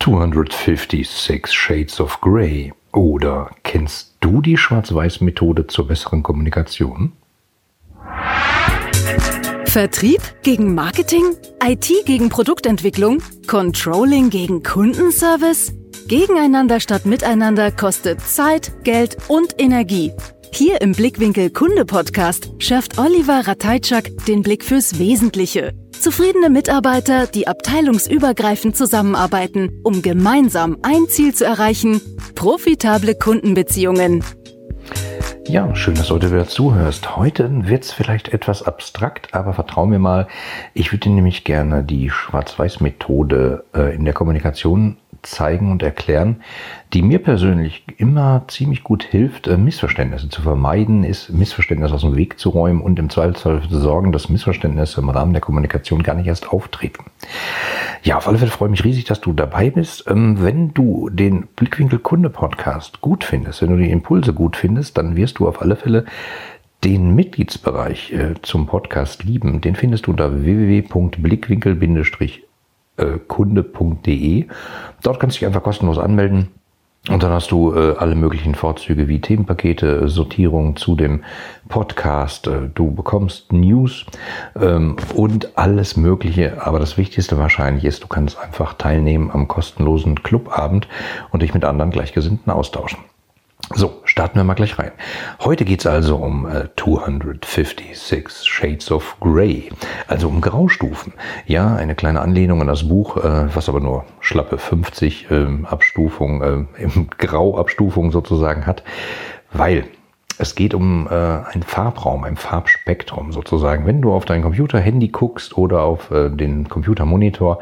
256 Shades of Grey. Oder kennst du die Schwarz-Weiß-Methode zur besseren Kommunikation? Vertrieb gegen Marketing? IT gegen Produktentwicklung? Controlling gegen Kundenservice? Gegeneinander statt miteinander kostet Zeit, Geld und Energie. Hier im Blickwinkel Kunde Podcast schärft Oliver Ratajczak den Blick fürs Wesentliche. Zufriedene Mitarbeiter, die abteilungsübergreifend zusammenarbeiten, um gemeinsam ein Ziel zu erreichen, profitable Kundenbeziehungen. Ja, schön, dass du heute wieder zuhörst. Heute wird es vielleicht etwas abstrakt, aber vertrau mir mal, ich würde nämlich gerne die Schwarz-Weiß-Methode äh, in der Kommunikation zeigen und erklären, die mir persönlich immer ziemlich gut hilft, äh, Missverständnisse zu vermeiden, ist Missverständnisse aus dem Weg zu räumen und im Zweifelsfall zu sorgen, dass Missverständnisse im Rahmen der Kommunikation gar nicht erst auftreten. Ja, auf alle Fälle freue ich mich riesig, dass du dabei bist. Ähm, wenn du den Blickwinkel Kunde Podcast gut findest, wenn du die Impulse gut findest, dann wirst du auf alle Fälle den Mitgliedsbereich äh, zum Podcast lieben. Den findest du unter www.blickwinkel- kunde.de. Dort kannst du dich einfach kostenlos anmelden. Und dann hast du äh, alle möglichen Vorzüge wie Themenpakete, Sortierung zu dem Podcast. Äh, du bekommst News ähm, und alles Mögliche. Aber das Wichtigste wahrscheinlich ist, du kannst einfach teilnehmen am kostenlosen Clubabend und dich mit anderen Gleichgesinnten austauschen. So, starten wir mal gleich rein. Heute geht's also um äh, 256 Shades of Grey, also um Graustufen. Ja, eine kleine Anlehnung an das Buch, äh, was aber nur schlappe 50 äh, Abstufung, äh, im Grauabstufung sozusagen hat, weil es geht um äh, einen Farbraum, ein Farbspektrum sozusagen. Wenn du auf dein Computer, Handy guckst oder auf äh, den Computermonitor,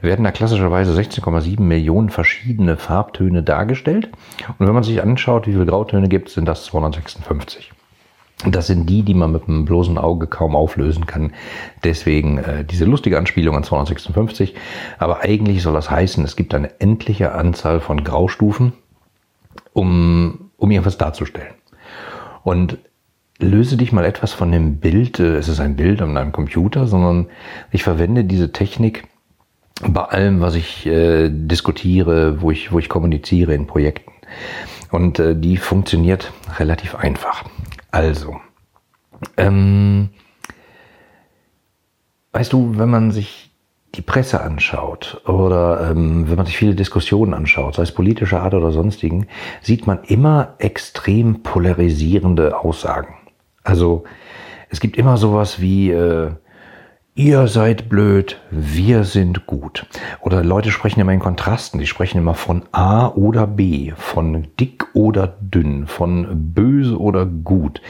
werden da klassischerweise 16,7 Millionen verschiedene Farbtöne dargestellt. Und wenn man sich anschaut, wie viele Grautöne gibt, sind das 256. Das sind die, die man mit einem bloßen Auge kaum auflösen kann. Deswegen äh, diese lustige Anspielung an 256. Aber eigentlich soll das heißen, es gibt eine endliche Anzahl von Graustufen, um, um irgendwas darzustellen. Und löse dich mal etwas von dem Bild, äh, es ist ein Bild an einem Computer, sondern ich verwende diese Technik bei allem, was ich äh, diskutiere, wo ich, wo ich kommuniziere in Projekten. Und äh, die funktioniert relativ einfach. Also, ähm, weißt du, wenn man sich die Presse anschaut oder ähm, wenn man sich viele Diskussionen anschaut, sei es politischer Art oder sonstigen, sieht man immer extrem polarisierende Aussagen. Also es gibt immer sowas wie äh, Ihr seid blöd, wir sind gut. Oder Leute sprechen immer in Kontrasten. Die sprechen immer von A oder B, von dick oder dünn, von böse oder gut,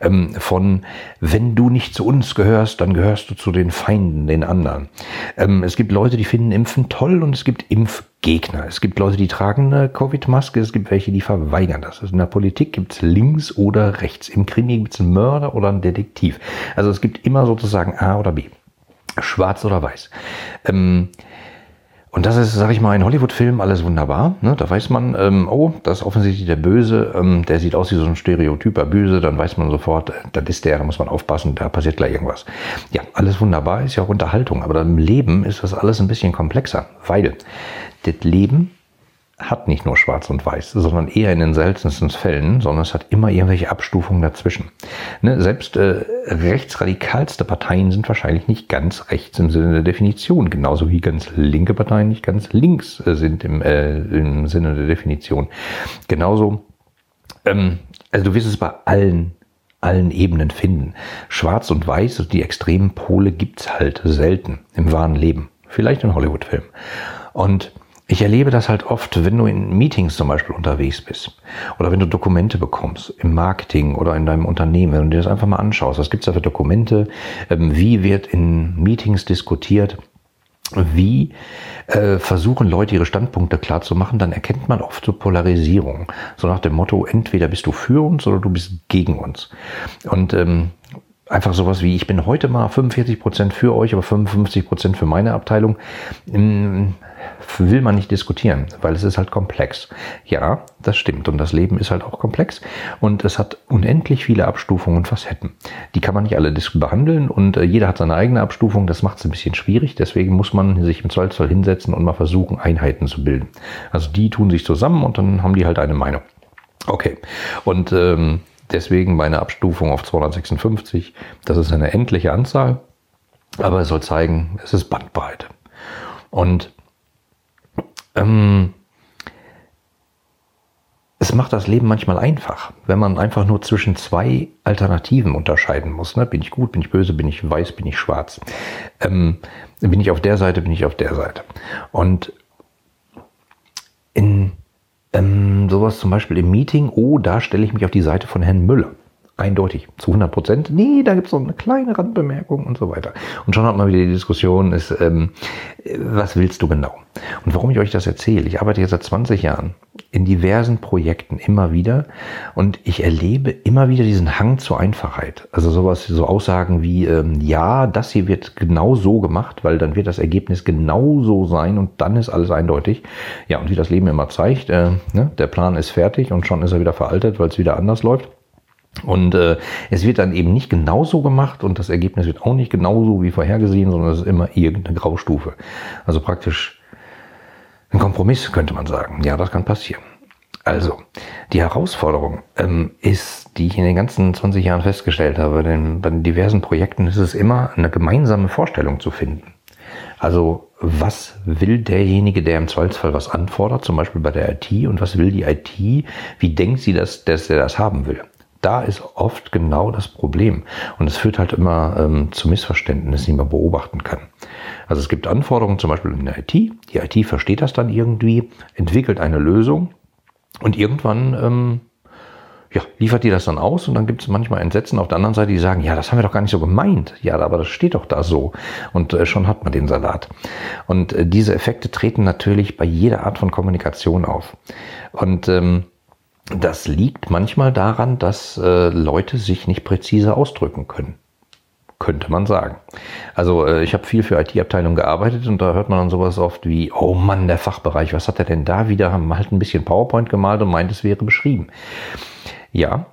ähm, von wenn du nicht zu uns gehörst, dann gehörst du zu den Feinden, den anderen. Ähm, es gibt Leute, die finden Impfen toll und es gibt Impfgegner. Es gibt Leute, die tragen eine Covid-Maske, es gibt welche, die verweigern das. Also in der Politik gibt es links oder rechts. Im Krimi gibt es einen Mörder oder einen Detektiv. Also es gibt immer sozusagen A oder B. Schwarz oder weiß. Ähm, und das ist, sag ich mal, in Hollywood-Filmen alles wunderbar. Ne? Da weiß man, ähm, oh, das ist offensichtlich der Böse, ähm, der sieht aus wie so ein stereotyper Böse, dann weiß man sofort, äh, das ist der, da muss man aufpassen, da passiert gleich irgendwas. Ja, alles wunderbar, ist ja auch Unterhaltung, aber im Leben ist das alles ein bisschen komplexer, weil das Leben hat nicht nur schwarz und weiß, sondern eher in den seltensten Fällen, sondern es hat immer irgendwelche Abstufungen dazwischen. Ne? Selbst äh, rechtsradikalste Parteien sind wahrscheinlich nicht ganz rechts im Sinne der Definition, genauso wie ganz linke Parteien nicht ganz links äh, sind im, äh, im Sinne der Definition. Genauso, ähm, also du wirst es bei allen allen Ebenen finden. Schwarz und Weiß, also die extremen Pole gibt's halt selten im wahren Leben. Vielleicht in Hollywood-Filmen. Und ich erlebe das halt oft, wenn du in Meetings zum Beispiel unterwegs bist oder wenn du Dokumente bekommst im Marketing oder in deinem Unternehmen, wenn du dir das einfach mal anschaust, was gibt's da für Dokumente, ähm, wie wird in Meetings diskutiert, wie äh, versuchen Leute ihre Standpunkte klar zu machen, dann erkennt man oft so Polarisierung. So nach dem Motto, entweder bist du für uns oder du bist gegen uns. Und ähm, einfach sowas wie, ich bin heute mal 45 Prozent für euch, aber 55 Prozent für meine Abteilung, hm, will man nicht diskutieren, weil es ist halt komplex. Ja, das stimmt. Und das Leben ist halt auch komplex. Und es hat unendlich viele Abstufungen und Facetten. Die kann man nicht alle behandeln und äh, jeder hat seine eigene Abstufung. Das macht es ein bisschen schwierig. Deswegen muss man sich im Zweifelsfall hinsetzen und mal versuchen, Einheiten zu bilden. Also die tun sich zusammen und dann haben die halt eine Meinung. Okay. Und ähm, deswegen meine Abstufung auf 256. Das ist eine endliche Anzahl. Aber es soll zeigen, es ist Bandbreite. Und ähm, es macht das Leben manchmal einfach, wenn man einfach nur zwischen zwei Alternativen unterscheiden muss. Ne? Bin ich gut, bin ich böse, bin ich weiß, bin ich schwarz? Ähm, bin ich auf der Seite, bin ich auf der Seite? Und in ähm, sowas zum Beispiel im Meeting, oh, da stelle ich mich auf die Seite von Herrn Müller eindeutig zu 100 Prozent. Nee, da gibt es so eine kleine Randbemerkung und so weiter. Und schon hat man wieder die Diskussion, ist, ähm, was willst du genau? Und warum ich euch das erzähle, ich arbeite jetzt seit 20 Jahren in diversen Projekten immer wieder und ich erlebe immer wieder diesen Hang zur Einfachheit. Also sowas, so Aussagen wie, ähm, ja, das hier wird genau so gemacht, weil dann wird das Ergebnis genau so sein und dann ist alles eindeutig. Ja, und wie das Leben immer zeigt, äh, ne, der Plan ist fertig und schon ist er wieder veraltet, weil es wieder anders läuft. Und äh, es wird dann eben nicht genauso gemacht und das Ergebnis wird auch nicht genauso wie vorhergesehen, sondern es ist immer irgendeine Graustufe. Also praktisch ein Kompromiss, könnte man sagen. Ja, das kann passieren. Also, die Herausforderung ähm, ist, die ich in den ganzen 20 Jahren festgestellt habe, denn bei diversen Projekten ist es immer eine gemeinsame Vorstellung zu finden. Also, was will derjenige, der im Zweifelsfall was anfordert, zum Beispiel bei der IT, und was will die IT, wie denkt sie, dass, dass er das haben will? Da ist oft genau das Problem. Und es führt halt immer ähm, zu Missverständnissen, die man beobachten kann. Also es gibt Anforderungen zum Beispiel in der IT. Die IT versteht das dann irgendwie, entwickelt eine Lösung und irgendwann ähm, ja, liefert die das dann aus und dann gibt es manchmal Entsetzen auf der anderen Seite, die sagen, ja, das haben wir doch gar nicht so gemeint. Ja, aber das steht doch da so. Und äh, schon hat man den Salat. Und äh, diese Effekte treten natürlich bei jeder Art von Kommunikation auf. Und ähm, das liegt manchmal daran, dass äh, Leute sich nicht präzise ausdrücken können. Könnte man sagen. Also äh, ich habe viel für IT-Abteilungen gearbeitet und da hört man dann sowas oft wie, oh Mann, der Fachbereich, was hat er denn da wieder? Haben halt ein bisschen PowerPoint gemalt und meint, es wäre beschrieben. Ja,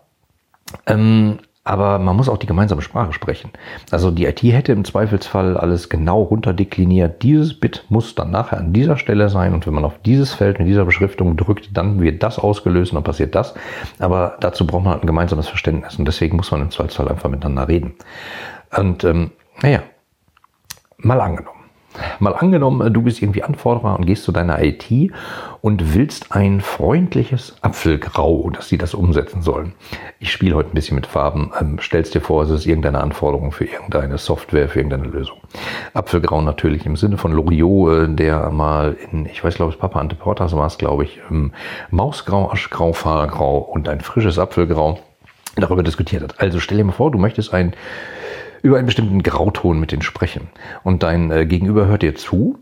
ähm, aber man muss auch die gemeinsame Sprache sprechen. Also die IT hätte im Zweifelsfall alles genau runterdekliniert. Dieses Bit muss dann nachher an dieser Stelle sein und wenn man auf dieses Feld mit dieser Beschriftung drückt, dann wird das ausgelöst und dann passiert das. Aber dazu braucht man halt ein gemeinsames Verständnis und deswegen muss man im Zweifelsfall einfach miteinander reden. Und ähm, naja, mal angenommen. Mal angenommen, du bist irgendwie Anforderer und gehst zu deiner IT und willst ein freundliches Apfelgrau, dass sie das umsetzen sollen. Ich spiele heute ein bisschen mit Farben. Ähm, stellst dir vor, es ist irgendeine Anforderung für irgendeine Software, für irgendeine Lösung. Apfelgrau natürlich im Sinne von Loriot, äh, der mal in, ich weiß glaube ich, Papa Ante Portas war es, glaube ich, ähm, Mausgrau, Aschgrau, Fahrgrau und ein frisches Apfelgrau darüber diskutiert hat. Also stell dir mal vor, du möchtest ein über einen bestimmten Grauton mit denen sprechen. Und dein äh, Gegenüber hört dir zu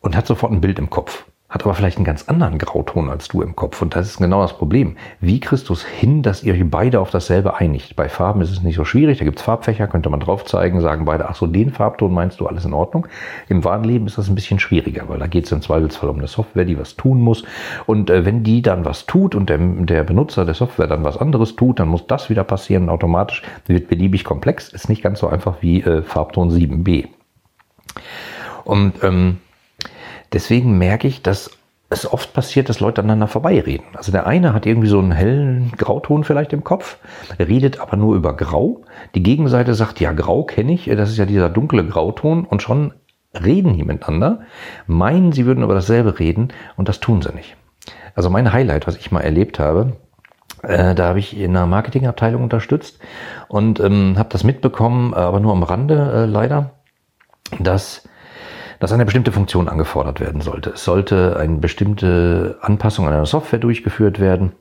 und hat sofort ein Bild im Kopf hat aber vielleicht einen ganz anderen Grauton als du im Kopf. Und das ist genau das Problem. Wie kriegst du es hin, dass ihr euch beide auf dasselbe einigt? Bei Farben ist es nicht so schwierig. Da gibt's Farbfächer, könnte man drauf zeigen, sagen beide, ach so, den Farbton meinst du, alles in Ordnung. Im wahren Leben ist das ein bisschen schwieriger, weil da geht es im Zweifelsfall um eine Software, die was tun muss. Und äh, wenn die dann was tut und der, der Benutzer der Software dann was anderes tut, dann muss das wieder passieren. Automatisch wird beliebig komplex. Ist nicht ganz so einfach wie äh, Farbton 7b. Und ähm, deswegen merke ich, dass es oft passiert, dass Leute aneinander vorbeireden. Also der eine hat irgendwie so einen hellen Grauton vielleicht im Kopf, redet aber nur über Grau. Die Gegenseite sagt, ja, Grau kenne ich, das ist ja dieser dunkle Grauton und schon reden die miteinander, meinen, sie würden über dasselbe reden und das tun sie nicht. Also mein Highlight, was ich mal erlebt habe, äh, da habe ich in einer Marketingabteilung unterstützt und ähm, habe das mitbekommen, aber nur am Rande äh, leider, dass dass eine bestimmte Funktion angefordert werden sollte. Es sollte eine bestimmte Anpassung an einer Software durchgeführt werden,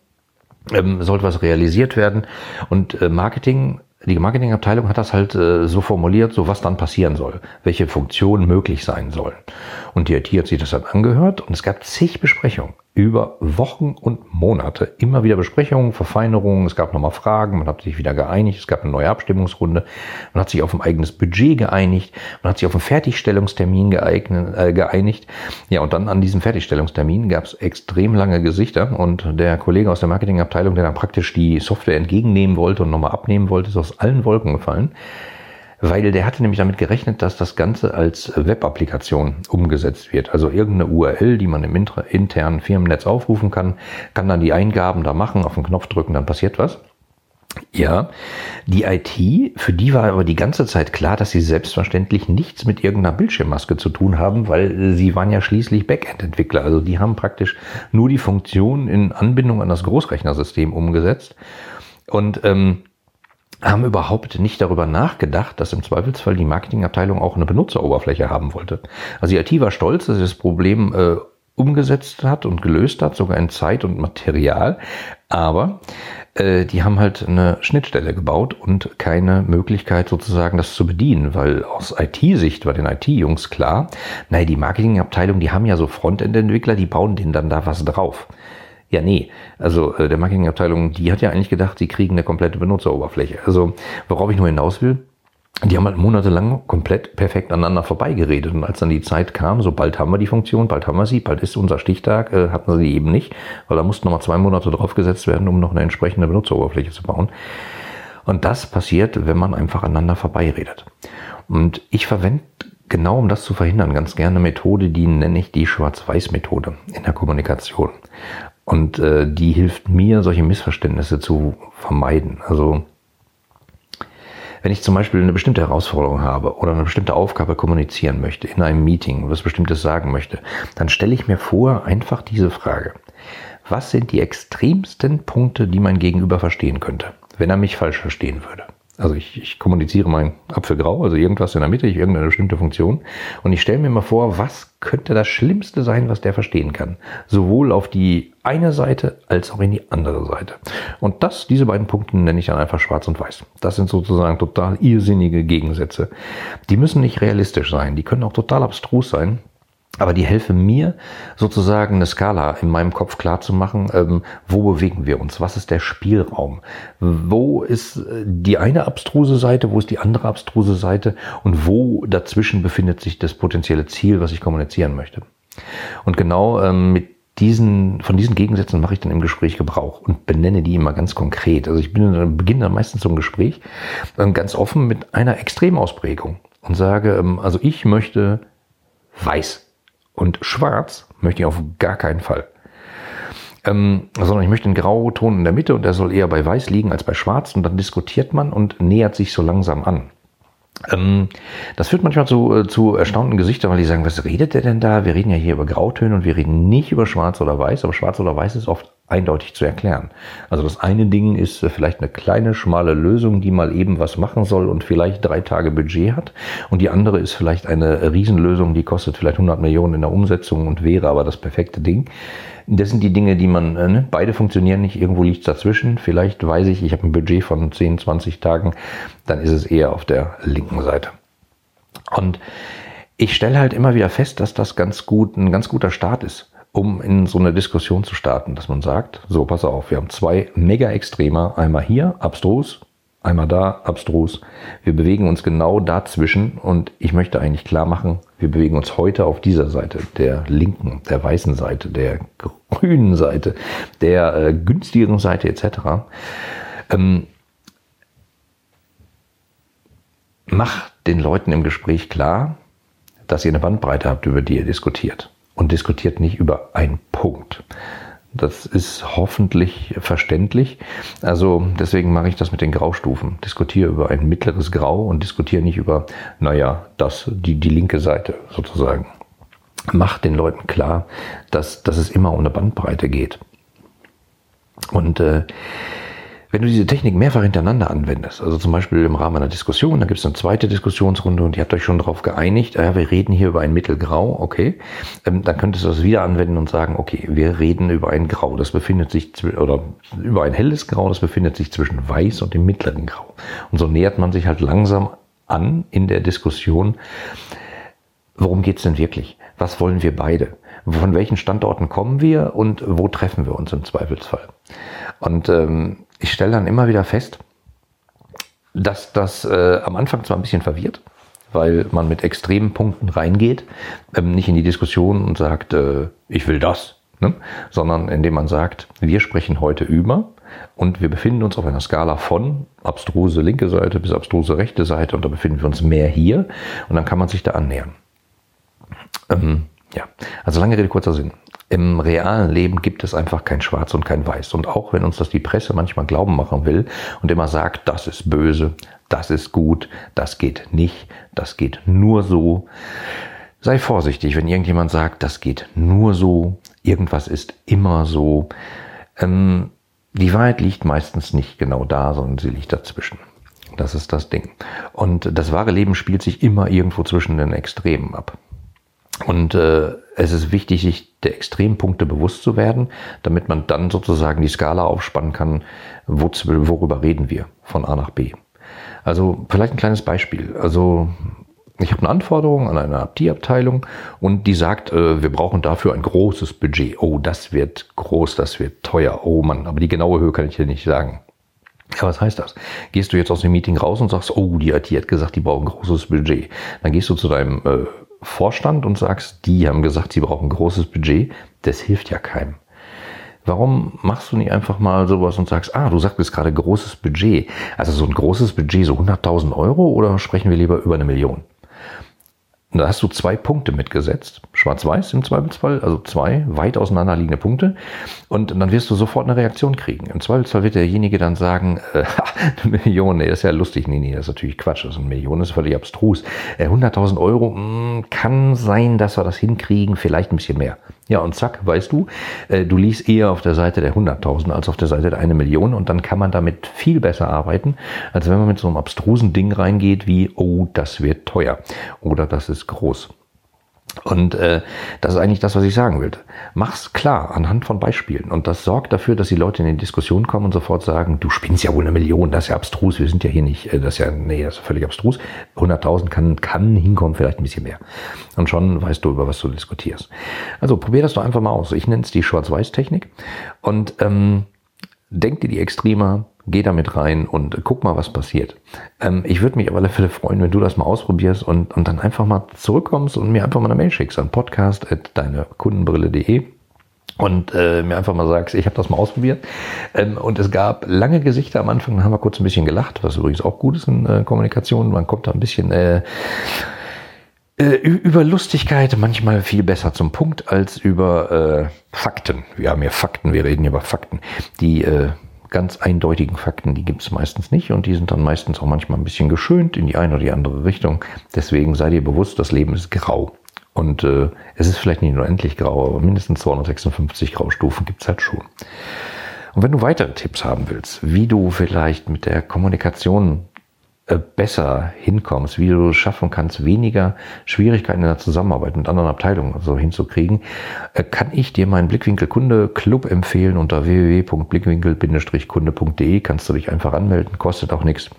ähm, sollte was realisiert werden und äh, Marketing die Marketingabteilung hat das halt äh, so formuliert, so was dann passieren soll, welche Funktionen möglich sein sollen. Und die IT hat sich das dann angehört und es gab zig Besprechungen über Wochen und Monate. Immer wieder Besprechungen, Verfeinerungen, es gab nochmal Fragen, man hat sich wieder geeinigt, es gab eine neue Abstimmungsrunde, man hat sich auf ein eigenes Budget geeinigt, man hat sich auf einen Fertigstellungstermin äh, geeinigt. Ja, und dann an diesem Fertigstellungstermin gab es extrem lange Gesichter und der Kollege aus der Marketingabteilung, der dann praktisch die Software entgegennehmen wollte und nochmal abnehmen wollte, ist aus allen Wolken gefallen weil der hatte nämlich damit gerechnet, dass das Ganze als Web-Applikation umgesetzt wird. Also irgendeine URL, die man im internen Firmennetz aufrufen kann, kann dann die Eingaben da machen, auf den Knopf drücken, dann passiert was. Ja, die IT, für die war aber die ganze Zeit klar, dass sie selbstverständlich nichts mit irgendeiner Bildschirmmaske zu tun haben, weil sie waren ja schließlich Backend-Entwickler. Also die haben praktisch nur die Funktion in Anbindung an das Großrechnersystem umgesetzt. Und ähm, haben überhaupt nicht darüber nachgedacht, dass im Zweifelsfall die Marketingabteilung auch eine Benutzeroberfläche haben wollte. Also die IT war stolz, dass sie das Problem äh, umgesetzt hat und gelöst hat, sogar in Zeit und Material. Aber äh, die haben halt eine Schnittstelle gebaut und keine Möglichkeit sozusagen das zu bedienen, weil aus IT-Sicht war den IT-Jungs klar, naja, die Marketingabteilung, die haben ja so Frontend-Entwickler, die bauen denen dann da was drauf. Ja, nee. Also äh, der Marketingabteilung, die hat ja eigentlich gedacht, sie kriegen eine komplette Benutzeroberfläche. Also worauf ich nur hinaus will, die haben halt monatelang komplett perfekt aneinander vorbeigeredet. Und als dann die Zeit kam, so bald haben wir die Funktion, bald haben wir sie, bald ist unser Stichtag, äh, hatten sie eben nicht, weil da mussten nochmal zwei Monate draufgesetzt werden, um noch eine entsprechende Benutzeroberfläche zu bauen. Und das passiert, wenn man einfach aneinander vorbeiredet. Und ich verwende genau um das zu verhindern, ganz gerne eine Methode, die nenne ich die Schwarz-Weiß-Methode in der Kommunikation. Und äh, die hilft mir, solche Missverständnisse zu vermeiden. Also wenn ich zum Beispiel eine bestimmte Herausforderung habe oder eine bestimmte Aufgabe kommunizieren möchte in einem Meeting, was Bestimmtes sagen möchte, dann stelle ich mir vor einfach diese Frage. Was sind die extremsten Punkte, die mein Gegenüber verstehen könnte, wenn er mich falsch verstehen würde? Also ich, ich kommuniziere mein Apfelgrau, also irgendwas in der Mitte, ich irgendeine bestimmte Funktion. Und ich stelle mir mal vor, was könnte das Schlimmste sein, was der verstehen kann. Sowohl auf die eine Seite als auch in die andere Seite. Und das, diese beiden Punkte nenne ich dann einfach schwarz und weiß. Das sind sozusagen total irrsinnige Gegensätze. Die müssen nicht realistisch sein, die können auch total abstrus sein. Aber die helfen mir sozusagen eine Skala in meinem Kopf klar zu machen, ähm, wo bewegen wir uns, was ist der Spielraum, wo ist äh, die eine abstruse Seite, wo ist die andere abstruse Seite und wo dazwischen befindet sich das potenzielle Ziel, was ich kommunizieren möchte. Und genau ähm, mit diesen, von diesen Gegensätzen mache ich dann im Gespräch Gebrauch und benenne die immer ganz konkret. Also ich bin, beginne dann meistens so ein Gespräch ähm, ganz offen mit einer Extremausprägung und sage, ähm, also ich möchte weiß und schwarz möchte ich auf gar keinen Fall. Ähm, sondern ich möchte einen Grauton in der Mitte und der soll eher bei weiß liegen als bei schwarz und dann diskutiert man und nähert sich so langsam an. Ähm, das führt manchmal zu, äh, zu erstaunten Gesichtern, weil die sagen, was redet der denn da? Wir reden ja hier über Grautöne und wir reden nicht über schwarz oder weiß, aber schwarz oder weiß ist oft eindeutig zu erklären. Also das eine Ding ist äh, vielleicht eine kleine, schmale Lösung, die mal eben was machen soll und vielleicht drei Tage Budget hat. Und die andere ist vielleicht eine Riesenlösung, die kostet vielleicht 100 Millionen in der Umsetzung und wäre aber das perfekte Ding. Das sind die Dinge, die man, äh, ne? beide funktionieren nicht, irgendwo liegt dazwischen. Vielleicht weiß ich, ich habe ein Budget von 10, 20 Tagen, dann ist es eher auf der linken Seite. Und ich stelle halt immer wieder fest, dass das ganz gut, ein ganz guter Start ist um in so eine Diskussion zu starten, dass man sagt, so, pass auf, wir haben zwei Mega-Extremer, einmal hier, abstrus, einmal da, abstrus. Wir bewegen uns genau dazwischen und ich möchte eigentlich klar machen, wir bewegen uns heute auf dieser Seite, der linken, der weißen Seite, der grünen Seite, der äh, günstigeren Seite etc. Ähm, mach den Leuten im Gespräch klar, dass ihr eine Bandbreite habt, über die ihr diskutiert und diskutiert nicht über einen Punkt. Das ist hoffentlich verständlich. Also deswegen mache ich das mit den Graustufen. Diskutiere über ein mittleres Grau und diskutiere nicht über, naja, das, die, die linke Seite sozusagen. Macht den Leuten klar, dass, dass es immer um eine Bandbreite geht. Und äh, wenn du diese Technik mehrfach hintereinander anwendest, also zum Beispiel im Rahmen einer Diskussion, da gibt es eine zweite Diskussionsrunde und ihr habt euch schon darauf geeinigt, ja, wir reden hier über ein Mittelgrau, okay, ähm, dann könntest du das wieder anwenden und sagen, okay, wir reden über ein Grau, das befindet sich, oder über ein helles Grau, das befindet sich zwischen weiß und dem mittleren Grau. Und so nähert man sich halt langsam an in der Diskussion, worum geht's denn wirklich? Was wollen wir beide? Von welchen Standorten kommen wir und wo treffen wir uns im Zweifelsfall? Und ähm, ich stelle dann immer wieder fest, dass das äh, am Anfang zwar ein bisschen verwirrt, weil man mit extremen Punkten reingeht, ähm, nicht in die Diskussion und sagt, äh, ich will das, ne? sondern indem man sagt, wir sprechen heute über und wir befinden uns auf einer Skala von abstruse linke Seite bis abstruse rechte Seite und da befinden wir uns mehr hier und dann kann man sich da annähern. Ähm, ja, also lange Rede, kurzer Sinn. Im realen Leben gibt es einfach kein Schwarz und kein Weiß. Und auch wenn uns das die Presse manchmal glauben machen will und immer sagt, das ist böse, das ist gut, das geht nicht, das geht nur so, sei vorsichtig, wenn irgendjemand sagt, das geht nur so, irgendwas ist immer so. Ähm, die Wahrheit liegt meistens nicht genau da, sondern sie liegt dazwischen. Das ist das Ding. Und das wahre Leben spielt sich immer irgendwo zwischen den Extremen ab. Und äh, es ist wichtig, sich der Extrempunkte bewusst zu werden, damit man dann sozusagen die Skala aufspannen kann, wo, worüber reden wir von A nach B. Also vielleicht ein kleines Beispiel. Also ich habe eine Anforderung an eine IT-Abteilung und die sagt, äh, wir brauchen dafür ein großes Budget. Oh, das wird groß, das wird teuer. Oh Mann, aber die genaue Höhe kann ich dir nicht sagen. Ja, was heißt das? Gehst du jetzt aus dem Meeting raus und sagst, oh, die IT hat gesagt, die brauchen ein großes Budget. Dann gehst du zu deinem äh, Vorstand und sagst, die haben gesagt, sie brauchen ein großes Budget, das hilft ja keinem. Warum machst du nicht einfach mal sowas und sagst, ah, du sagtest gerade großes Budget. Also so ein großes Budget, so 100.000 Euro oder sprechen wir lieber über eine Million? Und da hast du zwei Punkte mitgesetzt, schwarz-weiß im Zweifelsfall, also zwei weit auseinanderliegende Punkte. Und dann wirst du sofort eine Reaktion kriegen. Im Zweifelsfall wird derjenige dann sagen, äh, eine Million, nee, ist ja lustig. Nee, nee, das ist natürlich Quatsch. Das ist eine Million, das ist völlig abstrus. Äh, 100.000 Euro, mh, hm, kann sein, dass wir das hinkriegen, vielleicht ein bisschen mehr. Ja, und zack, weißt du, äh, du liest eher auf der Seite der 100.000 als auf der Seite der 1 Million und dann kann man damit viel besser arbeiten, als wenn man mit so einem abstrusen Ding reingeht wie, oh, das wird teuer oder das ist groß. Und äh, das ist eigentlich das, was ich sagen will. Mach's klar anhand von Beispielen. Und das sorgt dafür, dass die Leute in die Diskussion kommen und sofort sagen, du spinnst ja wohl eine Million, das ist ja abstrus, wir sind ja hier nicht, äh, das ist ja, nee, das ist völlig abstrus. 100.000 kann, kann hinkommen, vielleicht ein bisschen mehr. Und schon weißt du, über was du diskutierst. Also probier das doch einfach mal aus. Ich nenne es die Schwarz-Weiß-Technik. Und ähm, denk dir die Extremer, geh damit rein und guck mal, was passiert. Ähm, ich würde mich auf alle Fälle freuen, wenn du das mal ausprobierst und, und dann einfach mal zurückkommst und mir einfach mal eine Mail schickst an podcast.deinekundenbrille.de und äh, mir einfach mal sagst, ich habe das mal ausprobiert. Ähm, und es gab lange Gesichter am Anfang, da haben wir kurz ein bisschen gelacht, was übrigens auch gut ist in äh, Kommunikation. Man kommt da ein bisschen äh, äh über Lustigkeit manchmal viel besser zum Punkt als über äh, Fakten. Wir haben hier Fakten, wir reden hier über Fakten, die äh, ganz eindeutigen Fakten, die gibt es meistens nicht und die sind dann meistens auch manchmal ein bisschen geschönt in die eine oder die andere Richtung. Deswegen sei dir bewusst, das Leben ist grau. Und äh, es ist vielleicht nicht nur endlich grau, aber mindestens 256 Graustufen gibt es halt schon. Und wenn du weitere Tipps haben willst, wie du vielleicht mit der Kommunikation besser hinkommst, wie du es schaffen kannst, weniger Schwierigkeiten in der Zusammenarbeit mit anderen Abteilungen so hinzukriegen, äh, kann ich dir meinen Blickwinkel Kunde Club empfehlen unter www.blickwinkel-kunde.de kannst du dich einfach anmelden, kostet auch nichts.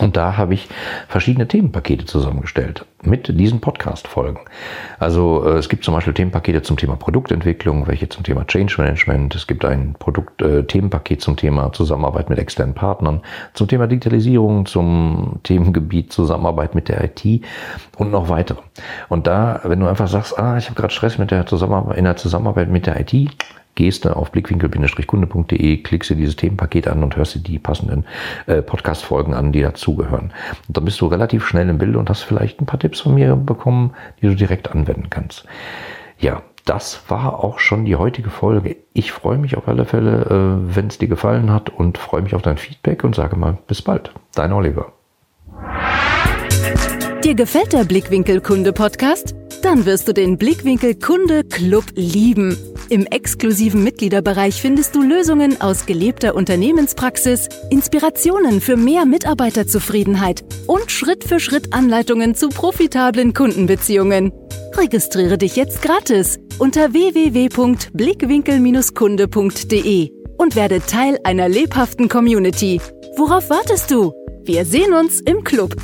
Und da habe ich verschiedene Themenpakete zusammengestellt mit diesen Podcast-Folgen. Also äh, es gibt zum Beispiel Themenpakete zum Thema Produktentwicklung, welche zum Thema Change Management. Es gibt ein Produkt, äh, Themenpaket zum Thema Zusammenarbeit mit externen Partnern, zum Thema Digitalisierung, zum Themengebiet Zusammenarbeit mit der IT und noch weitere. Und da, wenn du einfach sagst, ah, ich habe gerade Stress mit der Zusammenarbeit, in der Zusammenarbeit mit der IT, gehst auf blickwinkel-kunde.de, klickst dir dieses Themenpaket an und hörst dir die passenden äh, Podcast-Folgen an, die dazugehören. Und dann bist du relativ schnell im Bild und hast vielleicht ein paar Tipps von mir bekommen, die du direkt anwenden kannst. Ja, das war auch schon die heutige Folge. Ich freue mich auf alle Fälle, äh, wenn es dir gefallen hat und freue mich auf dein Feedback und sage mal bis bald. Dein Oliver. Dir gefällt der Blickwinkel Kunde Podcast? Dann wirst du den Blickwinkel Kunde Club lieben. Im exklusiven Mitgliederbereich findest du Lösungen aus gelebter Unternehmenspraxis, Inspirationen für mehr Mitarbeiterzufriedenheit und Schritt für Schritt Anleitungen zu profitablen Kundenbeziehungen. Registriere dich jetzt gratis unter www.blickwinkel-kunde.de und werde Teil einer lebhaften Community. Worauf wartest du? Wir sehen uns im Club.